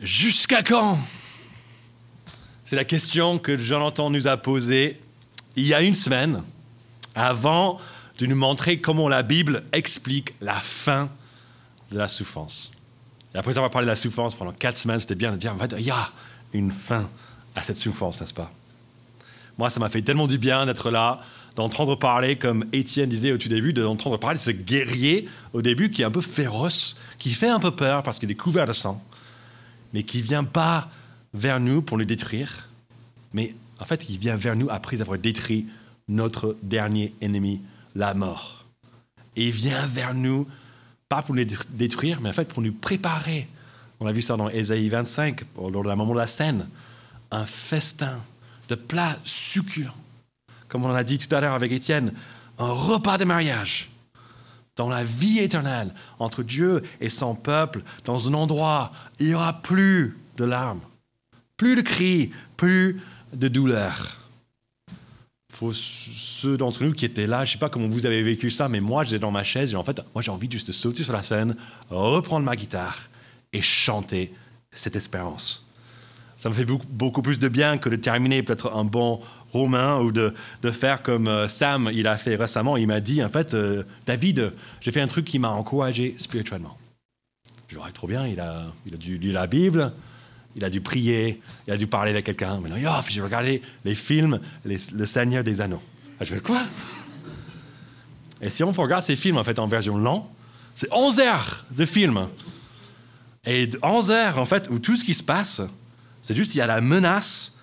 Jusqu'à quand? C'est la question que Jonathan nous a posée il y a une semaine, avant de nous montrer comment la Bible explique la fin de la souffrance. Et après avoir parlé de la souffrance pendant quatre semaines, c'était bien de dire, en fait, il y a une fin à cette souffrance, n'est-ce pas? Moi, ça m'a fait tellement du bien d'être là, d'entendre parler, comme Étienne disait au tout début, d'entendre parler de ce guerrier au début qui est un peu féroce, qui fait un peu peur parce qu'il est couvert de sang, mais qui vient pas vers nous pour nous détruire, mais en fait, il vient vers nous après avoir détruit notre dernier ennemi, la mort. Et il vient vers nous, pas pour nous détruire, mais en fait pour nous préparer. On a vu ça dans Ésaïe 25, lors de la moment de la scène. Un festin de plats succulents. Comme on a dit tout à l'heure avec Étienne, un repas de mariage dans la vie éternelle entre Dieu et son peuple, dans un endroit, il n'y aura plus de larmes, plus de cris, plus de douleur. Pour ceux d'entre nous qui étaient là, je ne sais pas comment vous avez vécu ça, mais moi, j'étais dans ma chaise et en fait, moi, j'ai envie juste de sauter sur la scène, reprendre ma guitare et chanter cette espérance. Ça me fait beaucoup, plus de bien que de terminer peut-être un bon romain ou de, faire comme euh, Sam, il a fait récemment. Il m'a dit, en fait, euh, David, j'ai fait un truc qui m'a encouragé spirituellement. Je dirais, trop bien, il a, il a dû lire la Bible, il a dû prier, il a dû parler avec quelqu'un. Mais non, j'ai regardé les films Le Seigneur des Anneaux. Ah, je fais quoi? Et si on regarde ces films en fait en version longue, c'est 11 heures de film. Et 11 heures en fait où tout ce qui se passe, c'est juste il y a la menace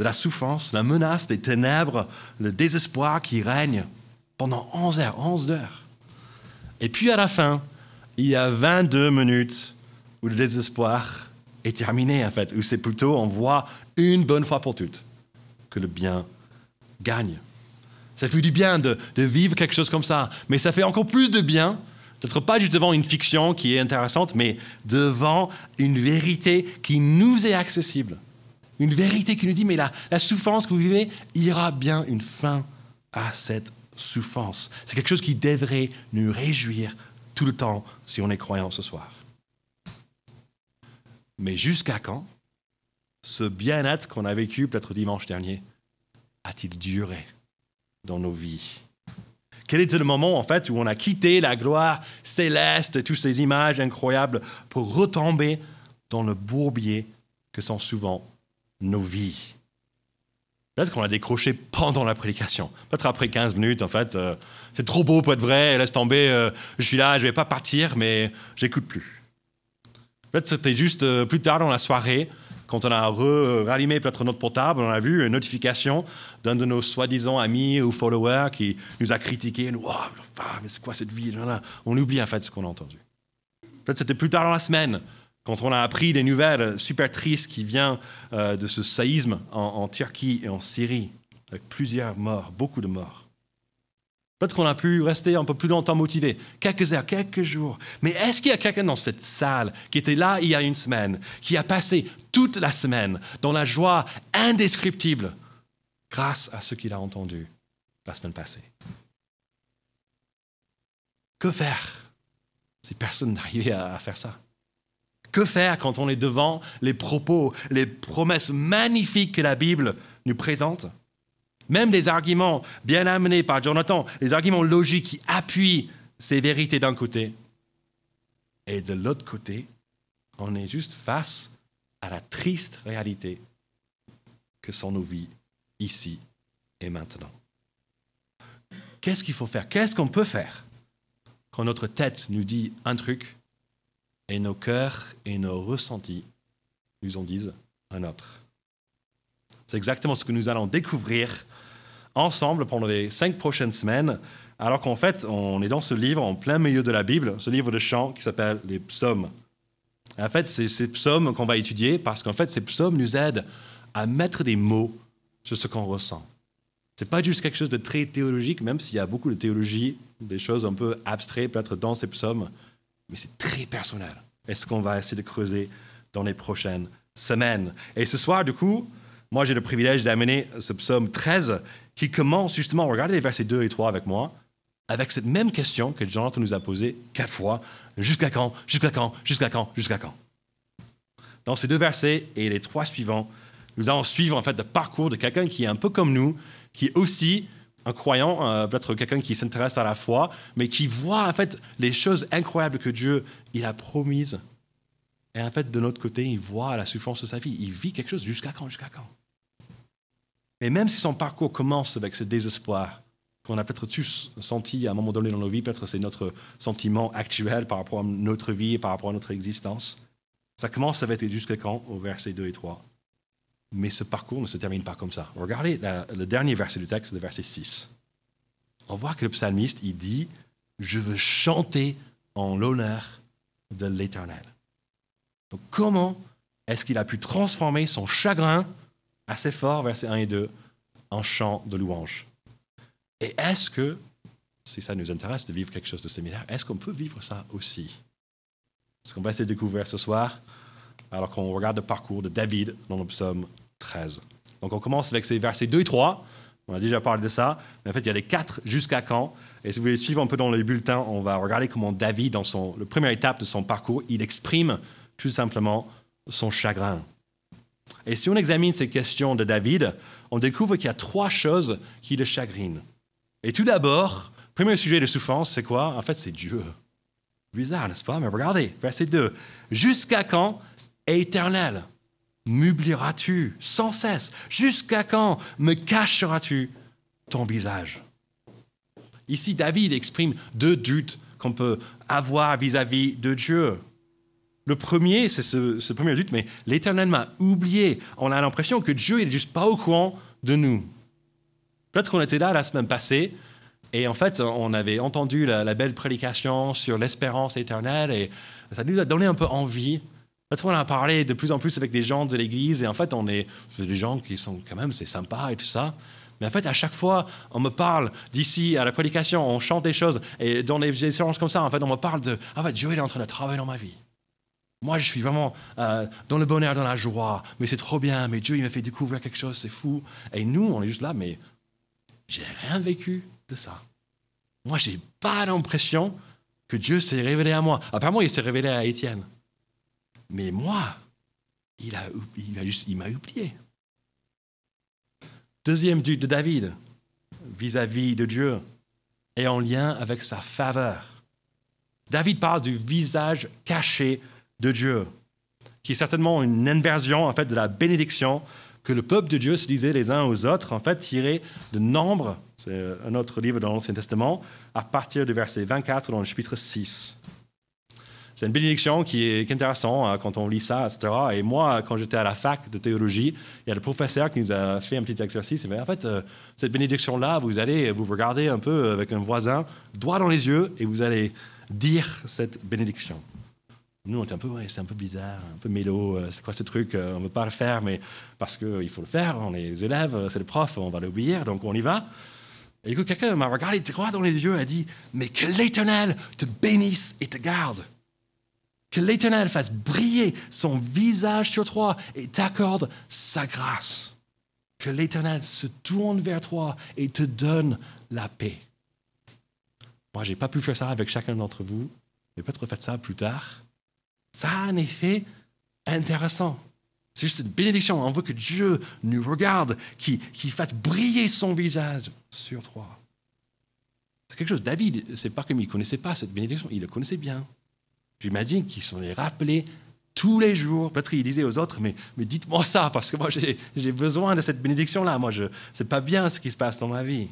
de la souffrance, la menace des ténèbres, le désespoir qui règne pendant 11 heures, 11 heures. Et puis à la fin, il y a 22 minutes où le désespoir est terminé, en fait, où c'est plutôt, on voit une bonne fois pour toutes que le bien gagne. Ça fait du bien de, vivre quelque chose comme ça, mais ça fait encore plus de bien d'être pas juste devant une fiction qui est intéressante, mais devant une vérité qui nous est accessible. Une vérité qui nous dit, mais la, souffrance que vous vivez, il y aura bien une fin à cette souffrance. C'est quelque chose qui devrait nous réjouir tout le temps si on est croyant ce soir. Mais jusqu'à quand ce bien-être qu'on a vécu peut-être dimanche dernier a-t-il duré dans nos vies? Quel était le moment en fait où on a quitté la gloire céleste, toutes ces images incroyables pour retomber dans le bourbier que sont souvent nos vies Peut-être qu'on a décroché pendant la prédication. Peut-être après 15 minutes, en fait, euh, c'est trop beau pour être vrai, laisse tomber, euh, je suis là, je ne vais pas partir, mais j'écoute plus. Peut-être c'était juste euh, plus tard dans la soirée, quand on a rallumé peut-être notre portable, on a vu une notification d'un de nos soi-disant amis ou followers qui nous a critiqué. Nous, oh, mais c'est quoi cette vie On oublie en fait ce qu'on a entendu. Peut-être c'était plus tard dans la semaine, quand on a appris des nouvelles super tristes qui viennent euh, de ce saïsme en, en Turquie et en Syrie, avec plusieurs morts, beaucoup de morts. Peut-être qu'on a pu rester un peu plus longtemps motivé, quelques heures, quelques jours. Mais est-ce qu'il y a quelqu'un dans cette salle qui était là il y a une semaine, qui a passé toute la semaine dans la joie indescriptible grâce à ce qu'il a entendu la semaine passée? Que faire si personne n'arrivait à faire ça? Que faire quand on est devant les propos, les promesses magnifiques que la Bible nous présente? Même les arguments bien amenés par Jonathan, les arguments logiques qui appuient ces vérités d'un côté. Et de l'autre côté, on est juste face à la triste réalité que sont nos vies ici et maintenant. Qu'est-ce qu'il faut faire? Qu'est-ce qu'on peut faire quand notre tête nous dit un truc et nos cœurs et nos ressentis nous en disent un autre C'est exactement ce que nous allons découvrir ensemble pendant les cinq prochaines semaines, alors qu'en fait, on est dans ce livre en plein milieu de la Bible, ce livre de chant qui s'appelle les psaumes. en fait, c'est ces psaumes qu'on va étudier parce qu'en fait, ces psaumes nous aident à mettre des mots sur ce qu'on ressent. Ce n'est pas juste quelque chose de très théologique, même s'il y a beaucoup de théologie, des choses un peu abstraites peut-être dans ces psaumes, mais c'est très personnel. Et ce qu'on va essayer de creuser dans les prochaines semaines? Et ce soir, du coup, moi, j'ai le privilège d'amener ce psaume 13 qui commence justement, regardez les versets 2 et 3 avec moi, avec cette même question que Jonathan nous a posée quatre fois, jusqu'à quand, jusqu'à quand, jusqu'à quand, jusqu'à quand? Dans ces deux versets et les trois suivants, nous allons suivre en fait le parcours de quelqu'un qui est un peu comme nous, qui aussi un croyant, euh, peut-être quelqu'un qui s'intéresse à la foi, mais qui voit en fait les choses incroyables que Dieu il a promises. Et en fait, de notre côté, il voit la souffrance de sa vie. Il vit quelque chose jusqu'à quand, jusqu'à quand? Et même si son parcours commence avec ce désespoir qu'on a peut-être tous senti à un moment donné dans nos vies, peut-être c'est notre sentiment actuel par rapport à notre vie et par rapport à notre existence, ça commence avec jusqu'à quand au verset 2 et 3. Mais ce parcours ne se termine pas comme ça. Regardez le dernier verset du texte, le verset 6. On voit que le psalmiste, il dit, je veux chanter en l'honneur de l'Éternel. Donc comment est-ce qu'il a pu transformer son chagrin assez fort, verset 1 et 2, en chant de louange? Et est-ce que, si ça nous intéresse de vivre quelque chose de similaire, est-ce qu'on peut vivre ça aussi? Ce qu'on va essayer de découvrir ce soir, alors qu'on regarde le parcours de David dans le psaume 13. Donc on commence avec ces versets 2 et 3. On a déjà parlé de ça. Mais en fait, il y a les quatre jusqu'à quand? Et si vous voulez suivre un peu dans les bulletins, on va regarder comment David, dans son, la première étape de son parcours, il exprime tout simplement son chagrin. Et si on examine ces questions de David, on découvre qu'il y a trois choses qui le chagrinent. Et tout d'abord, premier sujet de souffrance, c'est quoi? En fait, c'est Dieu. Bizarre, n'est-ce pas? Mais regardez, verset 2. Jusqu'à quand, éternel, m'oublieras-tu sans cesse? Jusqu'à quand me cacheras-tu ton visage? Ici, David exprime deux doutes qu'on peut avoir vis-à-vis de Dieu. Le premier, c'est ce, premier doute, mais l'Éternel m'a oublié. On a l'impression que Dieu n'est juste pas au courant de nous. Peut-être qu'on était là la semaine passée, et en fait, on avait entendu la belle prédication sur l'espérance éternelle, et ça nous a donné un peu envie Peut-être qu'on a parlé de plus en plus avec des gens de l'Église et en fait, on est des gens qui sont quand même, c'est sympa et tout ça. Mais en fait, à chaque fois, on me parle d'ici à la prédication, on chante des choses et dans des séances comme ça, en fait, on me parle de Ah, fait, Dieu est en train de travailler dans ma vie. Moi, je suis vraiment euh, dans le bonheur, dans la joie, mais c'est trop bien, mais Dieu, il m'a fait découvrir quelque chose, c'est fou. Et nous, on est juste là, mais j'ai rien vécu de ça. Moi, j'ai pas l'impression que Dieu s'est révélé à moi. Apparemment, il s'est révélé à Étienne. Mais moi, il m'a il oublié. Deuxième but de David vis-à-vis de Dieu est en lien avec sa faveur. David parle du visage caché de Dieu, qui est certainement une inversion en fait de la bénédiction que le peuple de Dieu se disait les uns aux autres, en fait tiré de Nombre, c'est un autre livre dans l'Ancien Testament, à partir du verset 24 dans le chapitre 6. C'est une bénédiction qui est intéressante hein, quand on lit ça, etc. Et moi, quand j'étais à la fac de théologie, il y a le professeur qui nous a fait un petit exercice. Il m'a en fait, euh, cette bénédiction-là, vous allez vous regarder un peu avec un voisin, droit dans les yeux, et vous allez dire cette bénédiction. Nous, on était un peu, ouais, c'est un peu bizarre, un peu mélo, euh, c'est quoi ce truc euh, On ne veut pas le faire, mais parce qu'il faut le faire, on est les élèves, c'est le prof, on va l'oublier, donc on y va. Et coup, quelqu'un m'a regardé droit dans les yeux et a dit Mais que l'Éternel te bénisse et te garde. Que l'Éternel fasse briller son visage sur toi et t'accorde sa grâce. Que l'Éternel se tourne vers toi et te donne la paix. Moi, je n'ai pas pu faire ça avec chacun d'entre vous, mais peut-être faites ça plus tard. Ça a un effet intéressant. C'est juste une bénédiction. On veut que Dieu nous regarde, qu'il fasse briller son visage sur toi. C'est quelque chose. David, c'est pas comme il ne connaissait pas cette bénédiction, il le connaissait bien. J'imagine qu'ils sont les rappelés tous les jours. Peut-être qu'ils disaient aux autres, mais, mais dites-moi ça, parce que moi, j'ai besoin de cette bénédiction-là. Moi, ce n'est pas bien ce qui se passe dans ma vie.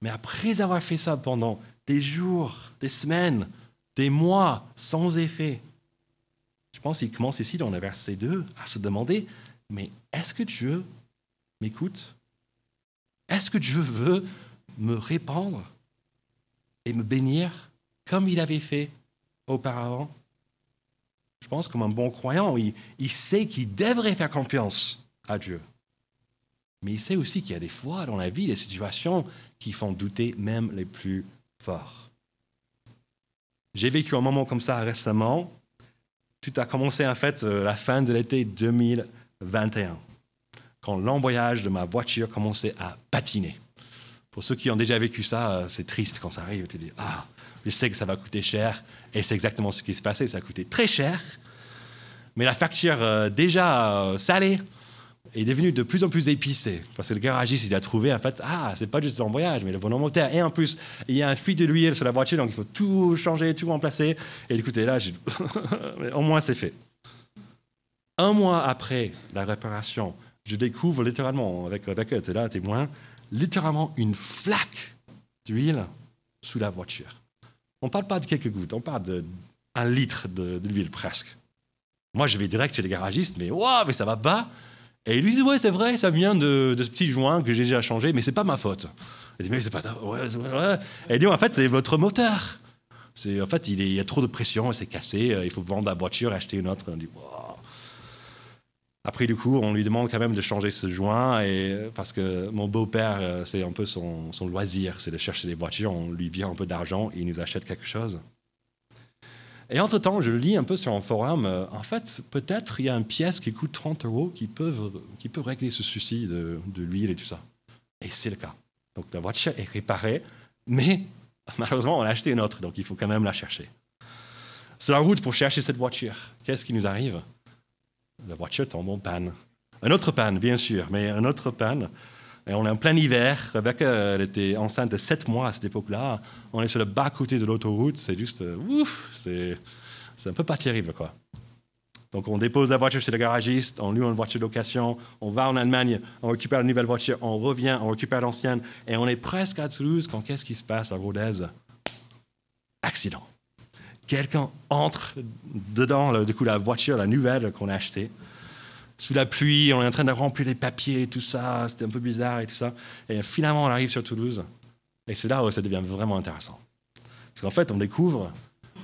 Mais après avoir fait ça pendant des jours, des semaines, des mois, sans effet, je pense qu'il commence ici dans le verset 2 à se demander, mais est-ce que Dieu m'écoute? Est-ce que Dieu veut me répandre et me bénir comme il avait fait auparavant? Je pense comme un bon croyant, il, sait qu'il devrait faire confiance à Dieu. Mais il sait aussi qu'il y a des fois dans la vie, des situations qui font douter même les plus forts. J'ai vécu un moment comme ça récemment. Tout a commencé en fait à euh, la fin de l'été 2021, quand l'embrayage de ma voiture commençait à patiner. Pour ceux qui ont déjà vécu ça, euh, c'est triste quand ça arrive. Tu dis, ah, je sais que ça va coûter cher, et c'est exactement ce qui se passait. Ça coûté très cher. Mais la facture euh, déjà euh, salée est devenue de plus en plus épicée. Parce que le garagiste, il a trouvé, en fait, ah, c'est pas juste l'embrayage, mais le bon moteur. Et en plus, il y a un fuite de l'huile sur la voiture, donc il faut tout changer, tout remplacer. Et écoutez, là, au moins c'est fait. Un mois après la réparation, je découvre littéralement, avec, eux, c'est là, témoin, littéralement une flaque d'huile sous la voiture. On ne parle pas de quelques gouttes, on parle d'un litre d'huile presque. Moi, je vais direct chez les garagistes, mais waouh, mais ça va pas. Et lui dit, ouais, c'est vrai, ça vient de, ce petit joint que j'ai déjà changé, mais c'est pas ma faute. Il dit, mais c'est pas ta... Et il dit, en fait, c'est votre moteur. C'est, en fait, il, y a trop de pression, c'est cassé, euh, il faut vendre la voiture et acheter une autre. Dit, Après, du coup, on lui demande quand même de changer ce joint, et, parce que mon beau-père, euh, c'est un peu son, son loisir, c'est de chercher des voitures, on lui vient un peu d'argent, il nous achète quelque chose. Et entre-temps, je lis un peu sur un forum, euh, en fait, peut-être il y a une pièce qui coûte 30 euros qui peut, qui peut régler ce souci de, de l'huile et tout ça. Et c'est le cas. Donc la voiture est réparée, mais malheureusement, on a acheté une autre, donc il faut quand même la chercher. C'est la route pour chercher cette voiture. Qu'est-ce qui nous arrive? La voiture tombe en panne. Un autre panne, bien sûr, mais un autre panne. Et on est en plein hiver. Rebecca, elle était enceinte de 7 mois à cette époque-là. On est sur le bas côté de l'autoroute. C'est juste, euh, ouf, c'est, c'est un peu pas terrible, quoi. Donc, on dépose la voiture chez le garagiste, on loue une voiture de location, on va en Allemagne, on récupère la nouvelle voiture, on revient, on récupère l'ancienne, et on est presque à Toulouse quand qu'est-ce qui se passe à Rodez? Accident. Quelqu'un entre dedans, du coup, la voiture, la nouvelle qu'on a achetée, sous la pluie, on est en train de remplir les papiers tout ça, c'était un peu bizarre et tout ça. Et finalement, on arrive sur Toulouse. Et c'est là où ça devient vraiment intéressant. Parce qu'en fait, on découvre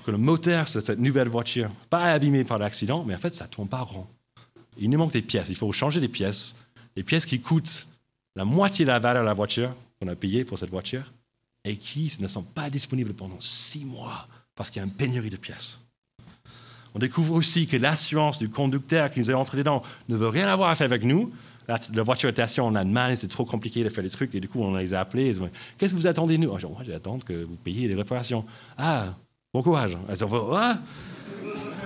que le moteur de cette nouvelle voiture, pas abîmé par l'accident, mais en fait, ça ne tourne pas rond. Il nous manque des pièces. Il faut changer des pièces. Les pièces qui coûtent la moitié de la valeur de la voiture qu'on a payée pour cette voiture et qui ne sont pas disponibles pendant six mois parce qu'il y a une pénurie de pièces. On découvre aussi que l'assurance du conducteur qui nous est entré dedans ne veut rien avoir à faire avec nous. La, voiture était assise en Allemagne, c'est trop compliqué de faire des trucs, et du coup, on les a appelés. Qu'est-ce que vous attendez de nous? Moi, j'attends que vous payiez les réparations. Ah, bon courage.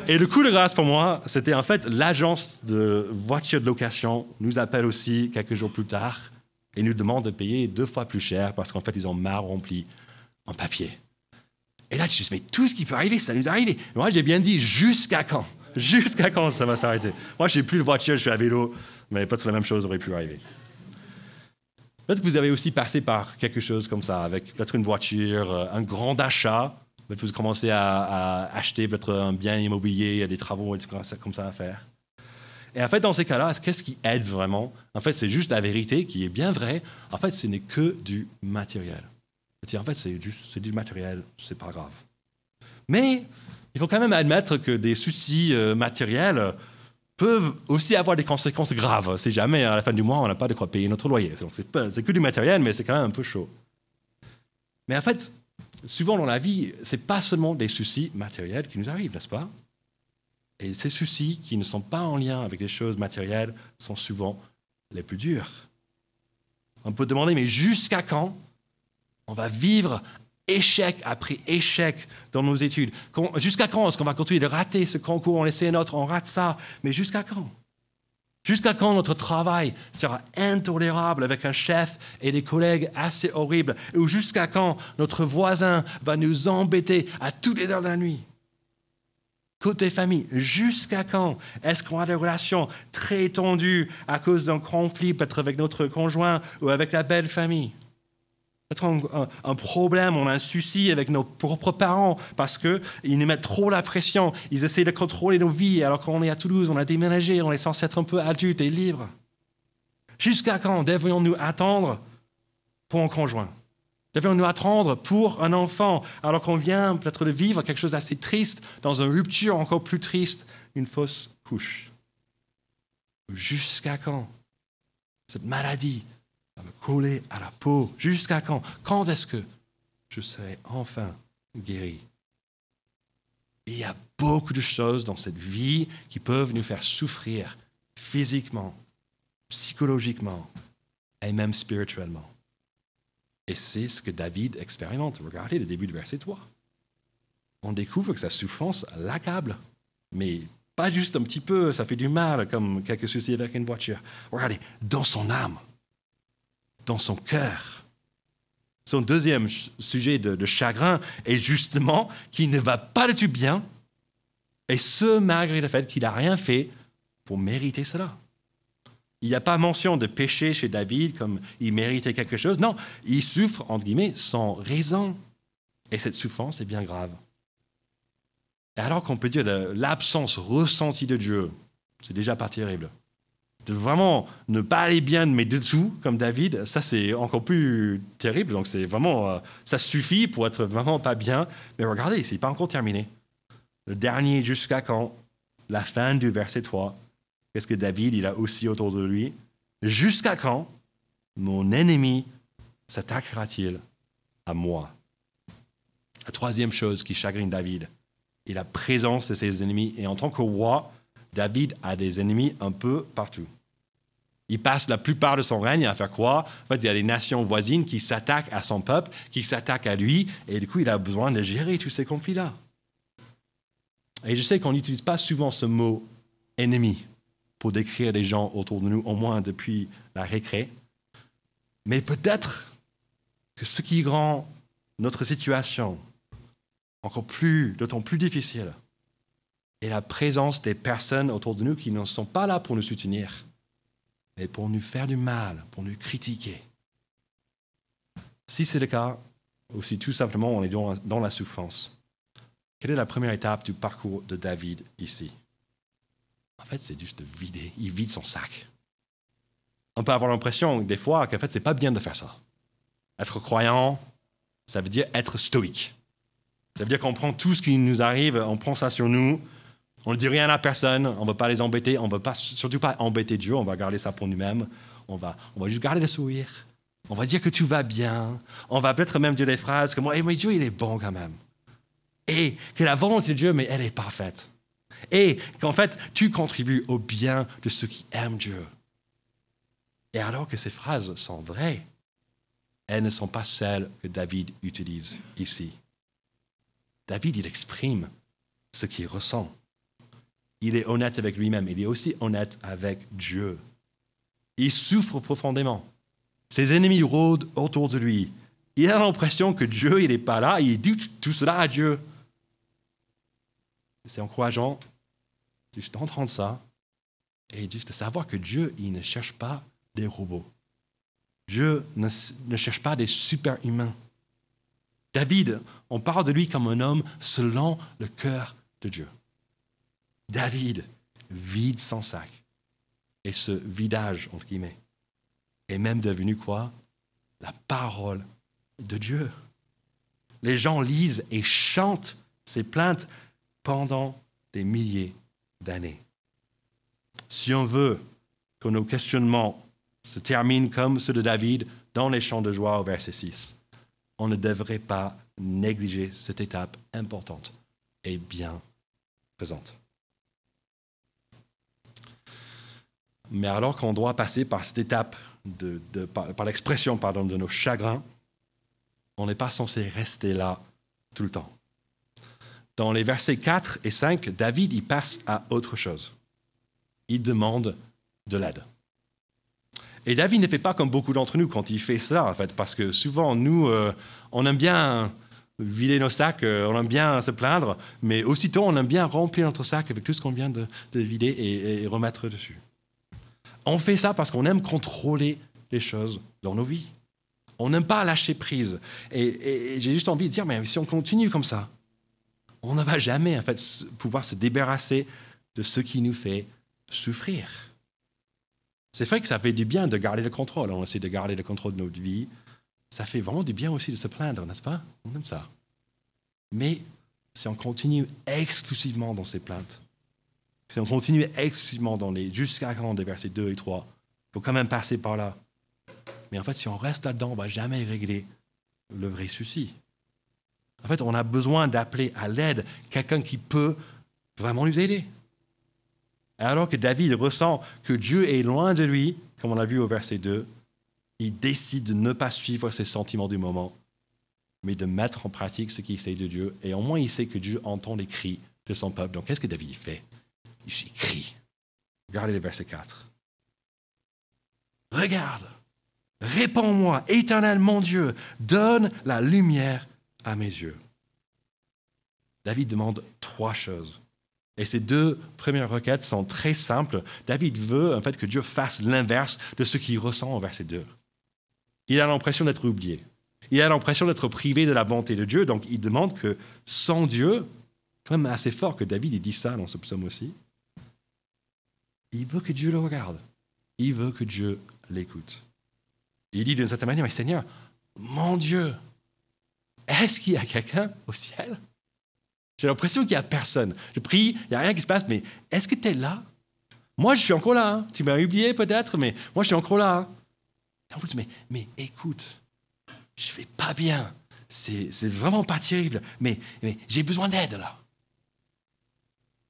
Et le coup de grâce pour moi, c'était en fait l'agence de voiture de location nous appelle aussi quelques jours plus tard et nous demande de payer deux fois plus cher parce qu'en fait, ils ont mal rempli en papier. Et là, tu te dis, mais tout ce qui peut arriver, ça nous arrive. Moi, j'ai bien dit, jusqu'à quand? Jusqu'à quand ça va s'arrêter? Moi, je n'ai plus de voiture, je suis à vélo, mais peut-être la même chose aurait pu arriver. Peut-être que vous avez aussi passé par quelque chose comme ça, avec peut-être une voiture, euh, un grand achat. Peut-être vous commencez à, acheter peut-être un bien immobilier, des travaux et tout comme ça à faire. Et en fait, dans ces cas-là, qu'est-ce qui aide vraiment? En fait, c'est juste la vérité qui est bien vraie. En fait, ce n'est que du matériel en fait, c'est juste du matériel, c'est pas grave. Mais il faut quand même admettre que des soucis euh, matériels peuvent aussi avoir des conséquences graves. Si jamais à la fin du mois, on n'a pas de quoi payer notre loyer. C'est que du matériel, mais c'est quand même un peu chaud. Mais en fait, souvent dans la vie, c'est pas seulement des soucis matériels qui nous arrivent, n'est-ce pas? Et ces soucis qui ne sont pas en lien avec les choses matérielles sont souvent les plus durs. On peut demander, mais jusqu'à quand on va vivre échec après échec dans nos études. Jusqu'à quand est-ce qu'on va continuer de rater ce concours? On essaie notre, on rate ça. Mais jusqu'à quand? Jusqu'à quand notre travail sera intolérable avec un chef et des collègues assez horribles? Ou jusqu'à quand notre voisin va nous embêter à toutes les heures de la nuit? Côté famille, jusqu'à quand est-ce qu'on a des relations très tendues à cause d'un conflit peut-être avec notre conjoint ou avec la belle famille? Peut-être un, problème, on a un souci avec nos propres parents parce qu'ils nous mettent trop la pression. Ils essayent de contrôler nos vies alors qu'on est à Toulouse, on a déménagé, on est censé être un peu adulte et libre. Jusqu'à quand devrions-nous attendre pour un conjoint? Devrions-nous attendre pour un enfant alors qu'on vient peut-être de vivre quelque chose d'assez triste dans une rupture encore plus triste, une fausse couche? Jusqu'à quand Cette maladie, coller à la peau. Jusqu'à quand? Quand est-ce que je serai enfin guéri? Il y a beaucoup de choses dans cette vie qui peuvent nous faire souffrir physiquement, psychologiquement et même spirituellement. Et c'est ce que David expérimente. Regardez le début du verset 3. On découvre que sa souffrance l'accable, mais Pas juste un petit peu, ça fait du mal, comme quelques soucis avec une voiture. Regardez, dans son âme, dans son cœur. Son deuxième sujet de, chagrin est justement qu'il ne va pas du bien, et ce malgré le fait qu'il n'a rien fait pour mériter cela. Il n'y a pas mention de péché chez David comme il méritait quelque chose. Non, il souffre, entre guillemets, sans raison. Et cette souffrance est bien grave. Et alors qu'on peut dire l'absence ressentie de Dieu, c'est déjà pas terrible. De vraiment ne pas aller bien, mais de tout, comme David, ça c'est encore plus terrible. Donc c'est vraiment, euh, ça suffit pour être vraiment pas bien. Mais regardez, c'est pas encore terminé. Le dernier jusqu'à quand? La fin du verset 3. Qu'est-ce que David, il a aussi autour de lui? Jusqu'à quand mon ennemi s'attaquera-t-il à moi? La troisième chose qui chagrine David est la présence de ses ennemis. Et en tant que roi, David a des ennemis un peu partout. Il passe la plupart de son règne à faire quoi En il y a des nations voisines qui s'attaquent à son peuple, qui s'attaquent à lui, et du coup, il a besoin de gérer tous ces conflits-là. Et je sais qu'on n'utilise pas souvent ce mot ennemi pour décrire les gens autour de nous, au moins depuis la récré. Mais peut-être que ce qui rend notre situation encore plus, d'autant plus difficile est la présence des personnes autour de nous qui ne sont pas là pour nous soutenir, mais pour nous faire du mal, pour nous critiquer. Si c'est le cas, ou si tout simplement on est dans la souffrance, quelle est la première étape du parcours de David ici? En fait, c'est juste de vider. Il vide son sac. On peut avoir l'impression, des fois, qu'en fait, c'est pas bien de faire ça. Être croyant, ça veut dire être stoïque. Ça veut dire qu'on prend tout ce qui nous arrive, on prend ça sur nous, on ne dit rien à personne, on ne veut pas les embêter, on ne veut pas, surtout pas embêter Dieu, on va garder ça pour nous-mêmes, on va, on va juste garder le sourire, on va dire que tout va bien, on va peut-être même dire des phrases comme hey, mais Dieu, il est bon quand même. Et que la volonté de Dieu, mais elle est parfaite. Et qu'en fait, tu contribues au bien de ceux qui aiment Dieu. Et alors que ces phrases sont vraies, elles ne sont pas celles que David utilise ici. David, il exprime ce qu'il ressent. Il est honnête avec lui-même, il est aussi honnête avec Dieu. Il souffre profondément. Ses ennemis rôdent autour de lui. Il a l'impression que Dieu, il n'est pas là, il dit tout cela à Dieu. C'est encourageant juste d'entendre ça et juste de savoir que Dieu, il ne cherche pas des robots. Dieu ne, ne cherche pas des super-humains. David, on parle de lui comme un homme selon le cœur de Dieu. David vide son sac. Et ce vidage, entre guillemets, est même devenu quoi? La parole de Dieu. Les gens lisent et chantent ces plaintes pendant des milliers d'années. Si on veut que nos questionnements se terminent comme ceux de David dans les chants de joie au verset 6, on ne devrait pas négliger cette étape importante et bien présente. Mais alors qu'on doit passer par cette étape, de, par, l'expression pardon, de nos chagrins, on n'est pas censé rester là tout le temps. Dans les versets 4 et 5, David y passe à autre chose. Il demande de l'aide. Et David ne fait pas comme beaucoup d'entre nous quand il fait ça, en fait, parce que souvent, nous, euh, on aime bien vider nos sacs, euh, on aime bien se plaindre, mais aussitôt, on aime bien remplir notre sac avec tout ce qu'on vient de, vider et, remettre dessus. On fait ça parce qu'on aime contrôler les choses dans nos vies. On n'aime pas lâcher prise. Et, j'ai juste envie de dire, mais si on continue comme ça, on ne va jamais en fait pouvoir se débarrasser de ce qui nous fait souffrir. C'est vrai que ça fait du bien de garder le contrôle. On essaie de garder le contrôle de notre vie. Ça fait vraiment du bien aussi de se plaindre, n'est-ce pas? On aime ça. Mais si on continue exclusivement dans ces plaintes, si on continue exclusivement dans les jusqu'à quand des versets 2 et 3, il faut quand même passer par là. Mais en fait, si on reste là-dedans, on ne va jamais régler le vrai souci. En fait, on a besoin d'appeler à l'aide quelqu'un qui peut vraiment nous aider. Alors que David ressent que Dieu est loin de lui, comme on l'a vu au verset 2, il décide de ne pas suivre ses sentiments du moment, mais de mettre en pratique ce qu'il sait de Dieu. Et au moins, il sait que Dieu entend les cris de son peuple. Donc, qu'est-ce que David fait? Il crie. Regardez le verset 4. Regarde, réponds-moi, éternel mon Dieu, donne la lumière à mes yeux. David demande trois choses. Et ces deux premières requêtes sont très simples. David veut en fait que Dieu fasse l'inverse de ce qu'il ressent au verset 2. Il a l'impression d'être oublié. Il a l'impression d'être privé de la bonté de Dieu. Donc il demande que sans Dieu, quand même assez fort que David dit ça dans ce psaume aussi, il veut que Dieu le regarde. Il veut que Dieu l'écoute. Il dit d'une certaine manière, mais Seigneur, mon Dieu, est-ce qu'il y a quelqu'un au ciel? J'ai l'impression qu'il n'y a personne. Je prie, il n'y a rien qui se passe, mais est-ce que tu es là? Moi, je suis encore là. Hein. Tu m'as oublié peut-être, mais moi, je suis encore là. Hein. En plus, mais, écoute, je ne vais pas bien. C'est vraiment pas terrible, mais, mais j'ai besoin d'aide là.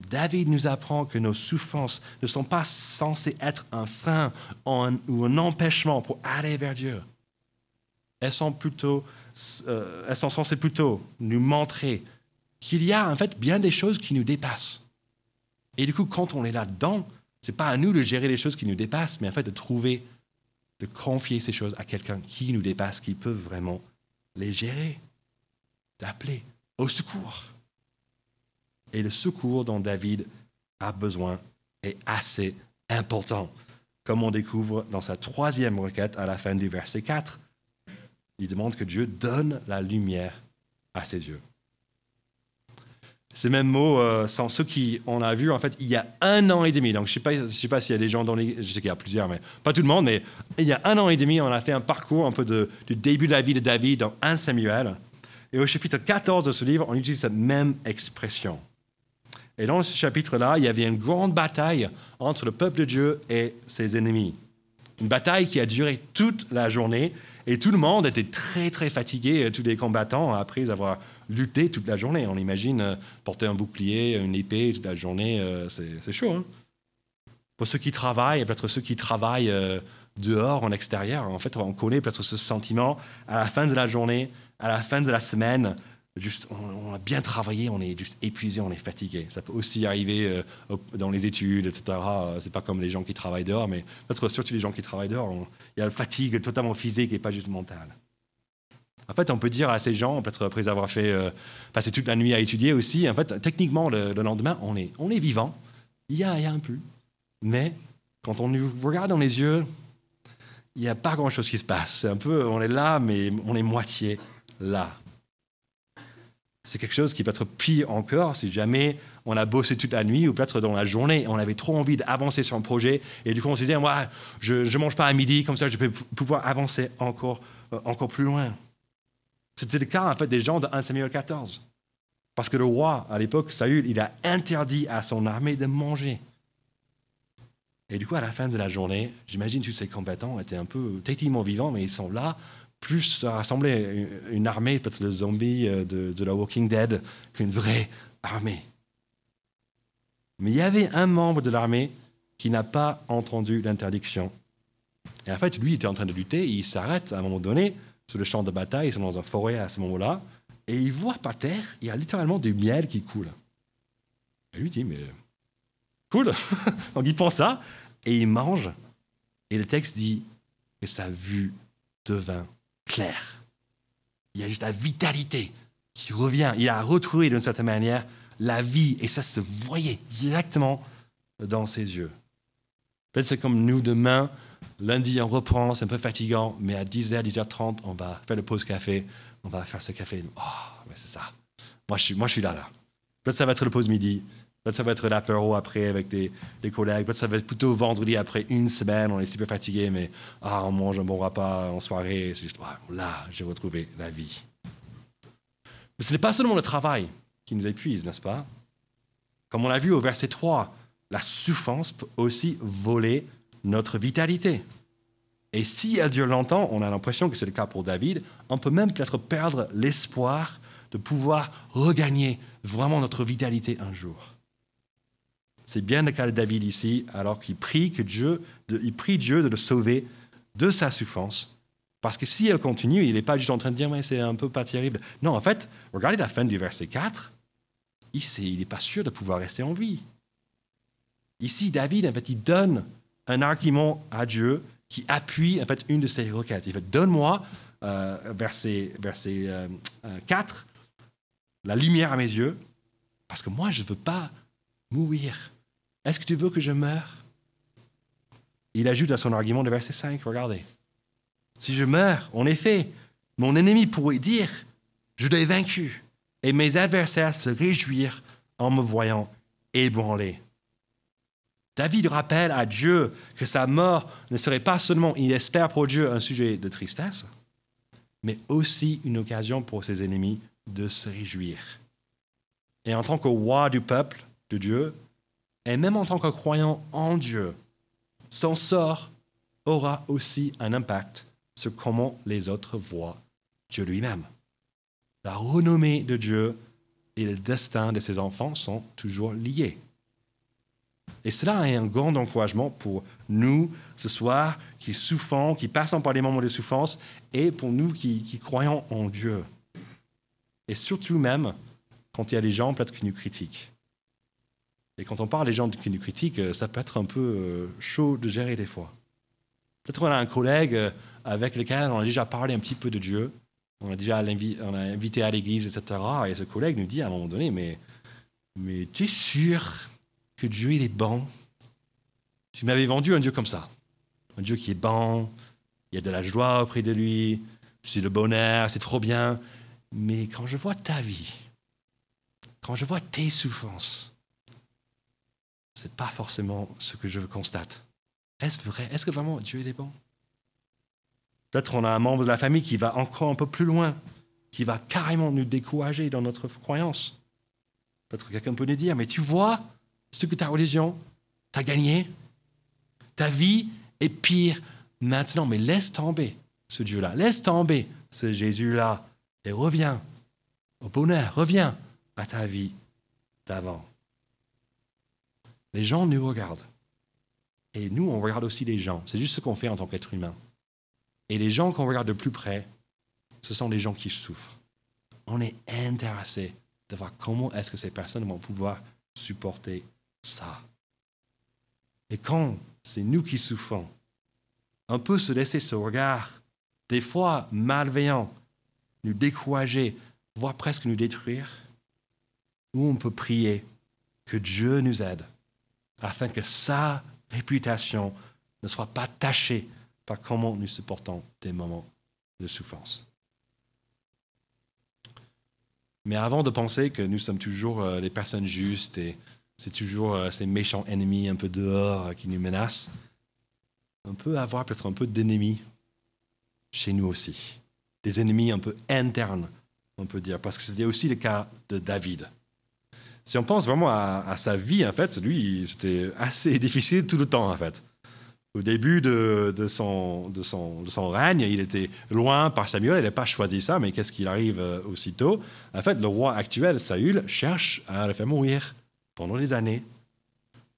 David nous apprend que nos souffrances ne sont pas censées être un frein ou un empêchement pour aller vers Dieu. Elles sont, plutôt, euh, elles sont censées plutôt nous montrer qu'il y a en fait bien des choses qui nous dépassent. Et du coup, quand on est là-dedans, ce n'est pas à nous de gérer les choses qui nous dépassent, mais en fait de trouver, de confier ces choses à quelqu'un qui nous dépasse, qui peut vraiment les gérer, d'appeler au secours. Et le secours dont David a besoin est assez important, comme on découvre dans sa troisième requête à la fin du verset 4. Il demande que Dieu donne la lumière à ses yeux. Ces mêmes mots euh, sont ceux qu'on a vus en fait il y a un an et demi. Donc je ne sais pas, s'il y a des gens dans les... Je sais qu'il y a plusieurs, mais pas tout le monde. Mais il y a un an et demi, on a fait un parcours un peu du début de la vie de David dans 1 Samuel. Et au chapitre 14 de ce livre, on utilise cette même expression. Et dans ce chapitre-là, il y avait une grande bataille entre le peuple de Dieu et ses ennemis. Une bataille qui a duré toute la journée et tout le monde était très très fatigué, tous les combattants, après avoir lutté toute la journée. On imagine euh, porter un bouclier, une épée toute la journée, euh, c'est chaud. Hein. Pour ceux qui travaillent, peut-être ceux qui travaillent euh, dehors, en extérieur, en fait, on connaît peut-être ce sentiment à la fin de la journée, à la fin de la semaine, juste, on, a bien travaillé, on est juste épuisé, on est fatigué. Ça peut aussi arriver euh, dans les études, etc. Euh, c'est pas comme les gens qui travaillent dehors, mais peut-être surtout les gens qui travaillent dehors, il y a la fatigue totalement physique et pas juste mentale. En fait, on peut dire à ces gens, peut-être après avoir fait euh, passer toute la nuit à étudier aussi, en fait, techniquement, le, lendemain, on est, on est vivant. Il y, a, il y a un peu. Mais quand on nous regarde dans les yeux, il n'y a pas grand-chose qui se passe. C'est un peu, on est là, mais on est moitié là c'est quelque chose qui peut être pire encore si jamais on a bossé toute la nuit ou peut-être dans la journée, on avait trop envie d'avancer sur un projet et du coup on se disait, moi, je ne mange pas à midi, comme ça je peux pouvoir avancer encore, euh, encore plus loin. C'était le cas en fait des gens de 1 Samuel 14. Parce que le roi, à l'époque, Saül, il a interdit à son armée de manger. Et du coup, à la fin de la journée, j'imagine tous ces combattants étaient un peu techniquement vivants, mais ils sont là plus rassembler une armée, peut-être de zombies euh, de, la Walking Dead, qu'une vraie armée. Mais il y avait un membre de l'armée qui n'a pas entendu l'interdiction. Et en fait, lui, il était en train de lutter, il s'arrête à un moment donné sur le champ de bataille, ils sont dans un forêt à ce moment-là, et il voit par terre, il y a littéralement du miel qui coule. Et lui dit, mais cool. Donc il pense ça, et il mange. Et le texte dit que sa vue devint Il y a juste la vitalité qui revient. Il a retrouvé d'une certaine manière la vie et ça se voyait directement dans ses yeux. Peut-être c'est comme nous demain, lundi on reprend, c'est un peu fatigant, mais à 10h, 10h30, on va faire le pause café, on va faire ce café. Oh, mais c'est ça. Moi je, suis, moi je suis là, là. Peut-être ça va être le pause midi, Peut-être ça va être l'apéro après avec des, collègues. Peut-être ça va être plutôt vendredi après une semaine. On est super fatigué, mais ah, on mange un bon repas en soirée. C'est juste, ah, là, j'ai retrouvé la vie. Mais ce n'est pas seulement le travail qui nous épuise, n'est-ce pas? Comme on l'a vu au verset 3, la souffrance peut aussi voler notre vitalité. Et si elle dure longtemps, on a l'impression que c'est le cas pour David, on peut même peut-être perdre l'espoir de pouvoir regagner vraiment notre vitalité un jour. C'est bien le cas de David ici, alors qu'il prie, Dieu, il prie Dieu de le sauver de sa souffrance. Parce que si elle continue, il n'est pas juste en train de dire, mais c'est un peu pas terrible. Non, en fait, regardez la fin du verset 4. Il n'est pas sûr de pouvoir rester en vie. Ici, David, en fait, il donne un argument à Dieu qui appuie en fait une de ses requêtes. Il fait Donne-moi, euh, verset, verset 4, euh, euh, la lumière à mes yeux, parce que moi, je ne veux pas mourir. Est-ce que tu veux que je meure? Il ajoute à son argument de verset 5, regardez. Si je meurs, en effet, mon ennemi pourrait dire Je l'ai vaincu, et mes adversaires se réjouir en me voyant ébranlé. David rappelle à Dieu que sa mort ne serait pas seulement, il espère pour Dieu, un sujet de tristesse, mais aussi une occasion pour ses ennemis de se réjouir. Et en tant que roi du peuple de Dieu, et même en tant que croyant en Dieu, son sort aura aussi un impact sur comment les autres voient Dieu lui-même. La renommée de Dieu et le destin de ses enfants sont toujours liés. Et cela est un grand encouragement pour nous ce soir qui souffrons, qui passons par des moments de souffrance, et pour nous qui, croyons en Dieu. Et surtout même quand il y a des gens peut-être qui nous critiquent. Et quand on parle des gens qui nous critiquent, euh, ça peut être un peu euh, chaud de gérer des fois. Peut-être qu'on a un collègue euh, avec lequel on a déjà parlé un petit peu de Dieu, on a déjà invité à l'église, etc. Et ce collègue nous dit à un moment donné, mais, mais tu es sûr que Dieu, il est bon? Tu m'avais vendu un Dieu comme ça. Un Dieu qui est bon, il y a de la joie auprès de lui, c'est le bonheur, c'est trop bien. Mais quand je vois ta vie, quand je vois tes souffrances, ce n'est pas forcément ce que je constate. Est-ce vrai? Est-ce que vraiment Dieu est bon? Peut-être on a un membre de la famille qui va encore un peu plus loin, qui va carrément nous décourager dans notre croyance. Peut-être quelqu'un peut nous dire, mais tu vois, ce que ta religion t'a gagné? Ta vie est pire maintenant, mais laisse tomber ce Dieu-là. Laisse tomber ce Jésus-là et reviens au bonheur, reviens à ta vie d'avant. Les gens nous regardent. Et nous, on regarde aussi les gens. C'est juste ce qu'on fait en tant qu'être humain. Et les gens qu'on regarde de plus près, ce sont les gens qui souffrent. On est intéressé de voir comment est-ce que ces personnes vont pouvoir supporter ça. Et quand c'est nous qui souffrons, on peut se laisser ce regard, des fois malveillant, nous décourager, voire presque nous détruire, ou on peut prier que Dieu nous aide afin que sa réputation ne soit pas tachée par comment nous supportons des moments de souffrance. Mais avant de penser que nous sommes toujours euh, les personnes justes et c'est toujours euh, ces méchants ennemis un peu dehors euh, qui nous menacent. On peut avoir peut-être un peu d'ennemis chez nous aussi. Des ennemis un peu internes, on peut dire, parce que c'était aussi le cas de David. Si on pense vraiment à, sa vie, en fait, lui, c'était assez difficile tout le temps, en fait. Au début de, son, règne, il était loin par Samuel, il n'a pas choisi ça, mais qu'est-ce qu'il arrive euh, aussitôt? En fait, le roi actuel, Saül, cherche à le faire mourir pendant des années.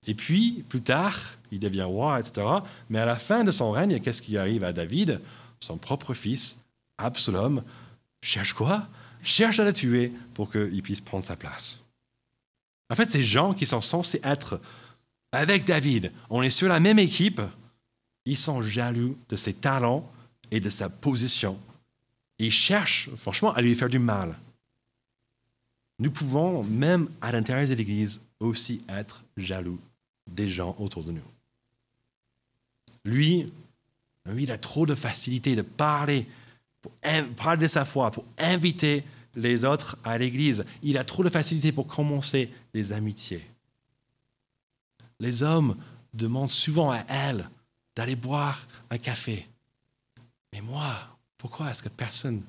Et puis, plus tard, il devient roi, etc. Mais à la fin de son règne, qu'est-ce qui arrive à David? Son propre fils, Absalom, cherche quoi? Cherche à le tuer pour qu'il puisse prendre sa place. En fait, ces gens qui sont censés être avec David, on est sur la même équipe, ils sont jaloux de ses talents et de sa position. Ils cherchent, franchement, à lui faire du mal. Nous pouvons, même à l'intérieur de l'Église, aussi être jaloux des gens autour de nous. Lui, lui, il a trop de facilité de parler, pour parler de sa foi, pour inviter les autres à l'Église. Il a trop de facilité pour commencer des amitiés. Les hommes demandent souvent à elle d'aller boire un café. Mais moi, pourquoi est-ce que personne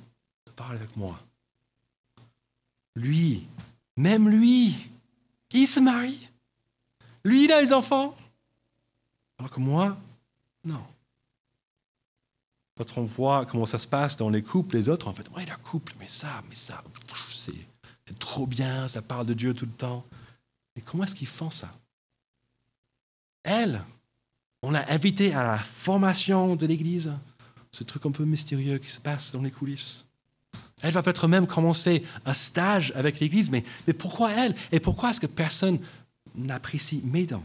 ne parle avec moi? Lui, même lui, il se marie? Lui, il a les enfants? Alors que moi, non. Quand on voit comment ça se passe dans les couples, les autres, en fait, a un couple, mais ça, mais ça, c'est, trop bien, ça parle de Dieu tout le temps. Mais comment est-ce qu'ils font ça? Elle, on l'a invitée à la formation de l'Église, ce truc un peu mystérieux qui se passe dans les coulisses. Elle va peut-être même commencer un stage avec l'Église, mais, mais pourquoi elle? Et pourquoi est-ce que personne n'apprécie? Mes dons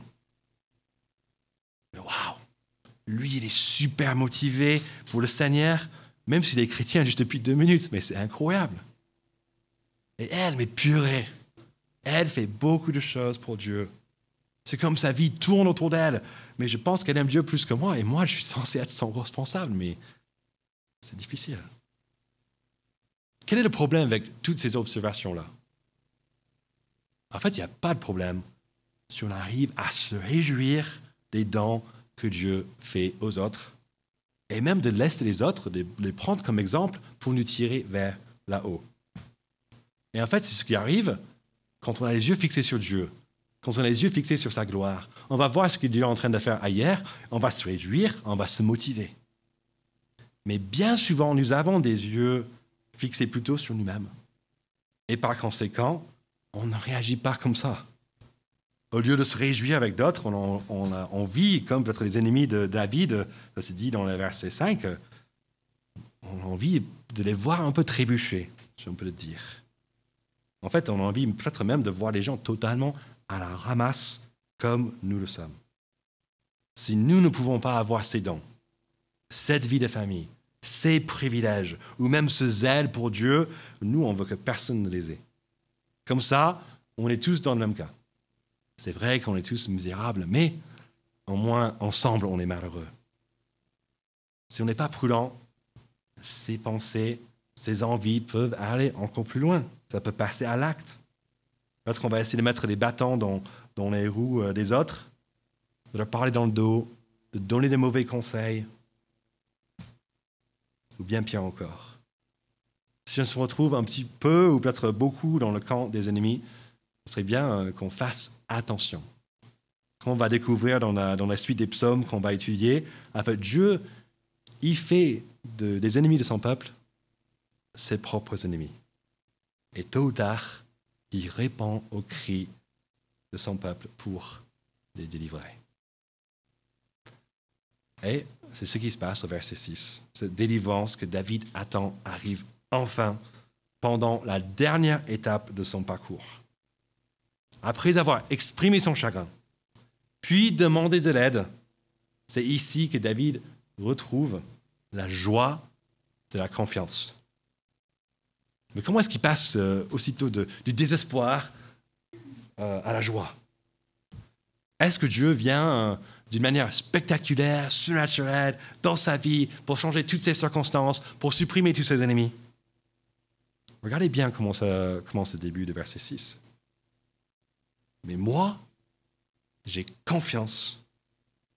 lui, il est super motivé pour le Seigneur, même s'il est chrétien juste depuis deux minutes, mais c'est incroyable. Et elle, mais purée, elle fait beaucoup de choses pour Dieu. C'est comme sa vie tourne autour d'elle. Mais je pense qu'elle aime Dieu plus que moi, et moi, je suis censé être son responsable, mais c'est difficile. Quel est le problème avec toutes ces observations-là? En fait, il n'y a pas de problème si on arrive à se réjouir des dons que Dieu fait aux autres, et même de laisser les autres, de les prendre comme exemple pour nous tirer vers là-haut. Et en fait, c'est ce qui arrive quand on a les yeux fixés sur Dieu, quand on a les yeux fixés sur sa gloire. On va voir ce que Dieu est en train de faire ailleurs, on va se réjouir, on va se motiver. Mais bien souvent, nous avons des yeux fixés plutôt sur nous-mêmes. Et par conséquent, on ne réagit pas comme ça. Au lieu de se réjouir avec d'autres, on, vit comme peut-être les ennemis de David, ça se dit dans le verset 5, on a envie de les voir un peu trébucher, si on peut le dire. En fait, on a envie peut-être même de voir les gens totalement à la ramasse comme nous le sommes. Si nous ne pouvons pas avoir ces dons, cette vie de famille, ces privilèges, ou même ce zèle pour Dieu, nous, on veut que personne ne les ait. Comme ça, on est tous dans le même cas. C'est vrai qu'on est tous misérables, mais au moins, ensemble, on est malheureux. Si on n'est pas prudent, ces pensées, ces envies peuvent aller encore plus loin. Ça peut passer à l'acte. Peut-être qu'on va essayer de mettre des bâtons dans, dans les roues euh, des autres, de leur parler dans le dos, de donner des mauvais conseils, ou bien pire encore. Si on se retrouve un petit peu ou peut-être beaucoup dans le camp des ennemis, serait bien euh, qu'on fasse attention. Qu'on va découvrir dans la, dans la suite des psaumes qu'on va étudier, en fait, Dieu, il fait des ennemis de son peuple ses propres ennemis. Et tôt ou tard, il répond aux cris de son peuple pour les délivrer. Et c'est ce qui se passe au verset 6. Cette délivrance que David attend arrive enfin pendant la dernière étape de son parcours. Après avoir exprimé son chagrin, puis demandé de l'aide, c'est ici que David retrouve la joie de la confiance. Mais comment est-ce qu'il passe euh, aussitôt du désespoir euh, à la joie? Est-ce que Dieu vient euh, d'une manière spectaculaire, surnaturelle, dans sa vie, pour changer toutes ses circonstances, pour supprimer tous ses ennemis? Regardez bien comment ça commence le début de verset 6. Mais moi, j'ai confiance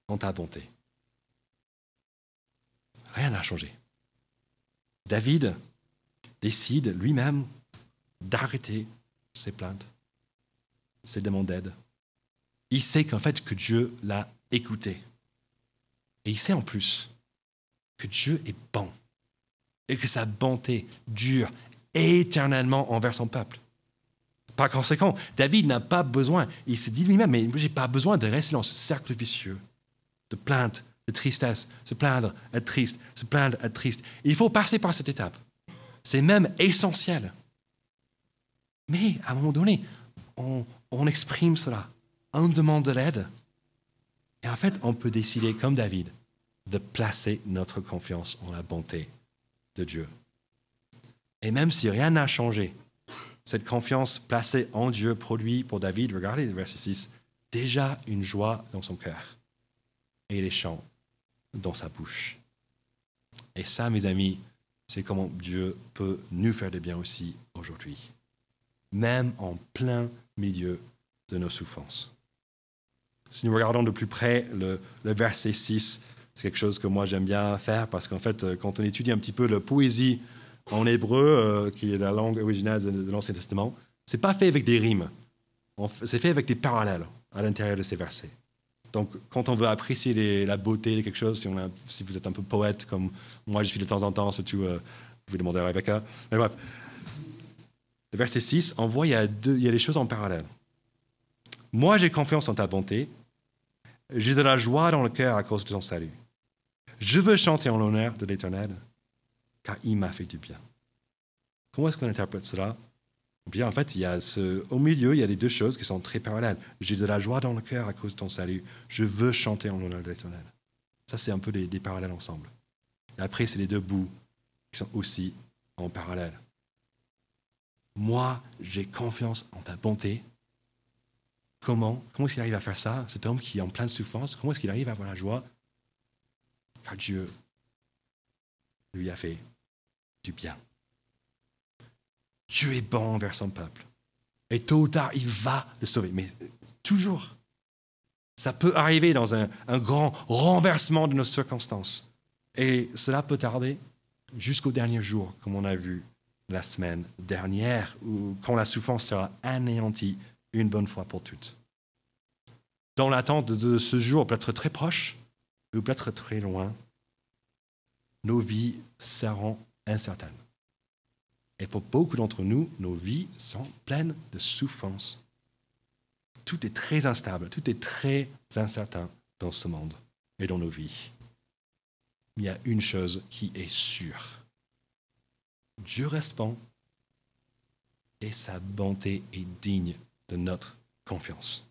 en ta bonté. Rien n'a changé. David décide lui-même d'arrêter ses plaintes, ses demandes d'aide. Il sait qu'en fait que Dieu l'a écouté. Et il sait en plus que Dieu est bon et que sa bonté dure éternellement envers son peuple. Par conséquent, David n'a pas besoin, il s'est dit lui-même, mais je n'ai pas besoin de rester dans ce cercle vicieux de plainte, de tristesse, se plaindre, être triste, se plaindre, être triste. Il faut passer par cette étape. C'est même essentiel. Mais à un moment donné, on, on exprime cela. On demande de l'aide. Et en fait, on peut décider, comme David, de placer notre confiance en la bonté de Dieu. Et même si rien n'a changé, cette confiance placée en Dieu produit pour David, regardez le verset 6, déjà une joie dans son cœur et les chants dans sa bouche. Et ça, mes amis, c'est comment Dieu peut nous faire du bien aussi aujourd'hui, même en plein milieu de nos souffrances. Si nous regardons de plus près le, verset 6, c'est quelque chose que moi j'aime bien faire parce qu'en fait, quand on étudie un petit peu la poésie en hébreu, euh, qui est la langue originale de, l'Ancien Testament, c'est pas fait avec des rimes, c'est fait avec des parallèles à l'intérieur de ces versets. Donc, quand on veut apprécier la beauté de quelque chose, si, vous êtes un peu poète, comme moi je suis de temps en temps, surtout, euh, vous pouvez demander à Rebecca. Mais bref, le verset 6, on voit il y, a il y a des choses en parallèle. Moi, j'ai confiance en ta bonté. J'ai de la joie dans le cœur à cause de ton salut. Je veux chanter en l'honneur de l'Éternel, car il m'a fait du bien. Comment est-ce qu'on interprète cela? Bien, en fait, il y a ce, au milieu, il y a les deux choses qui sont très parallèles. J'ai de la joie dans le cœur à cause de ton salut. Je veux chanter en l'honneur de l'Éternel. Ça, c'est un peu des, parallèles ensemble. Après, c'est les deux bouts qui sont aussi en parallèle. Moi, j'ai confiance en ta bonté. Comment Comment est-ce qu'il arrive à faire ça Cet homme qui est en pleine souffrance, comment est-ce qu'il arrive à avoir la joie? Car Dieu lui a fait du bien. Dieu est bon envers son peuple. Et tôt ou tard, il va le sauver. Mais toujours. Ça peut arriver dans un, grand renversement de nos circonstances. Et cela peut tarder jusqu'au dernier jour, comme on a vu la semaine dernière, où, quand la souffrance sera anéantie une bonne fois pour toutes. Dans l'attente de ce jour, peut-être très proche ou peut-être très loin, nos vies seront incertaines. Et pour beaucoup d'entre nous, nos vies sont pleines de souffrance. Tout est très instable, tout est très incertain dans ce monde et dans nos vies il y a une chose qui est sûre. Dieu reste bon et sa bonté est digne de notre confiance.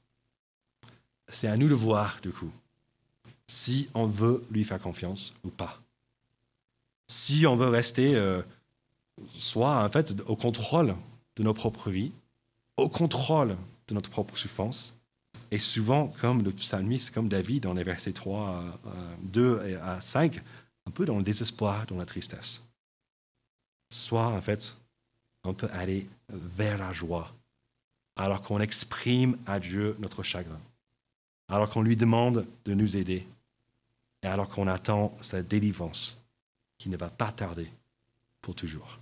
C'est à nous de voir, du coup, si on veut lui faire confiance ou pas. Si on veut rester euh, soit en fait au contrôle de nos propres vies, au contrôle de notre propre souffrance, et souvent, comme le psalmiste, comme David dans les versets 3, 2 à 5, un peu dans le désespoir, dans la tristesse. Soit, en fait, on peut aller vers la joie, alors qu'on exprime à Dieu notre chagrin, alors qu'on lui demande de nous aider, et alors qu'on attend sa délivrance, qui ne va pas tarder pour toujours.